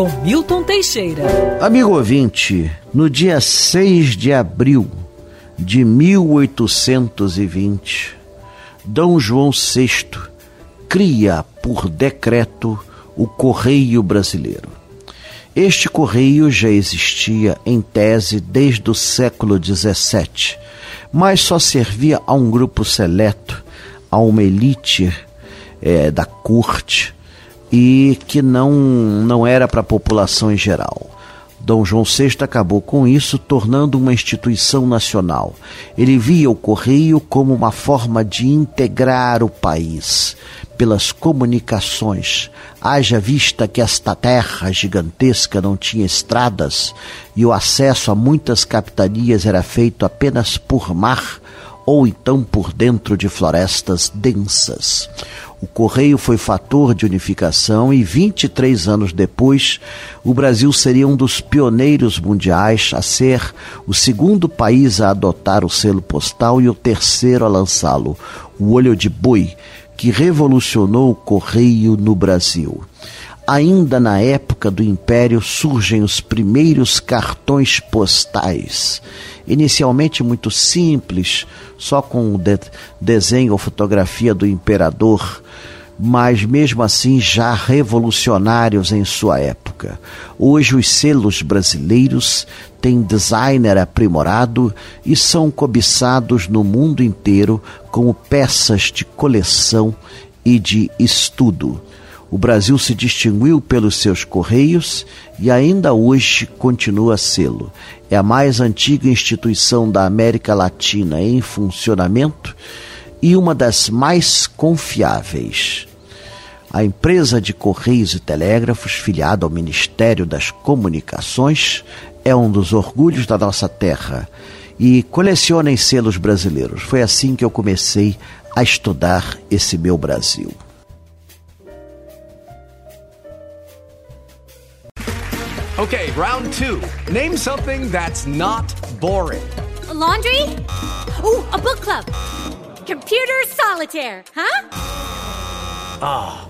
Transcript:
Com Milton Teixeira. Amigo ouvinte, no dia 6 de abril de 1820, Dom João VI cria por decreto o Correio Brasileiro. Este correio já existia em tese desde o século XVII, mas só servia a um grupo seleto, a uma elite é, da corte e que não, não era para a população em geral. Dom João VI acabou com isso, tornando uma instituição nacional. Ele via o correio como uma forma de integrar o país pelas comunicações. Haja vista que esta terra gigantesca não tinha estradas e o acesso a muitas capitanias era feito apenas por mar ou então por dentro de florestas densas. O correio foi fator de unificação e 23 anos depois, o Brasil seria um dos pioneiros mundiais a ser o segundo país a adotar o selo postal e o terceiro a lançá-lo, o olho de boi, que revolucionou o correio no Brasil. Ainda na época do Império surgem os primeiros cartões postais, inicialmente muito simples, só com o de desenho ou fotografia do imperador, mas mesmo assim já revolucionários em sua época. Hoje os selos brasileiros têm designer aprimorado e são cobiçados no mundo inteiro como peças de coleção e de estudo. O Brasil se distinguiu pelos seus correios e ainda hoje continua a sê-lo. É a mais antiga instituição da América Latina em funcionamento e uma das mais confiáveis. A empresa de Correios e Telégrafos, filiada ao Ministério das Comunicações, é um dos orgulhos da nossa terra e colecionem selos brasileiros. Foi assim que eu comecei a estudar esse meu Brasil. Okay, round two. Name something that's not boring. A laundry? Ooh, a book club. Computer solitaire, huh? Ah, oh,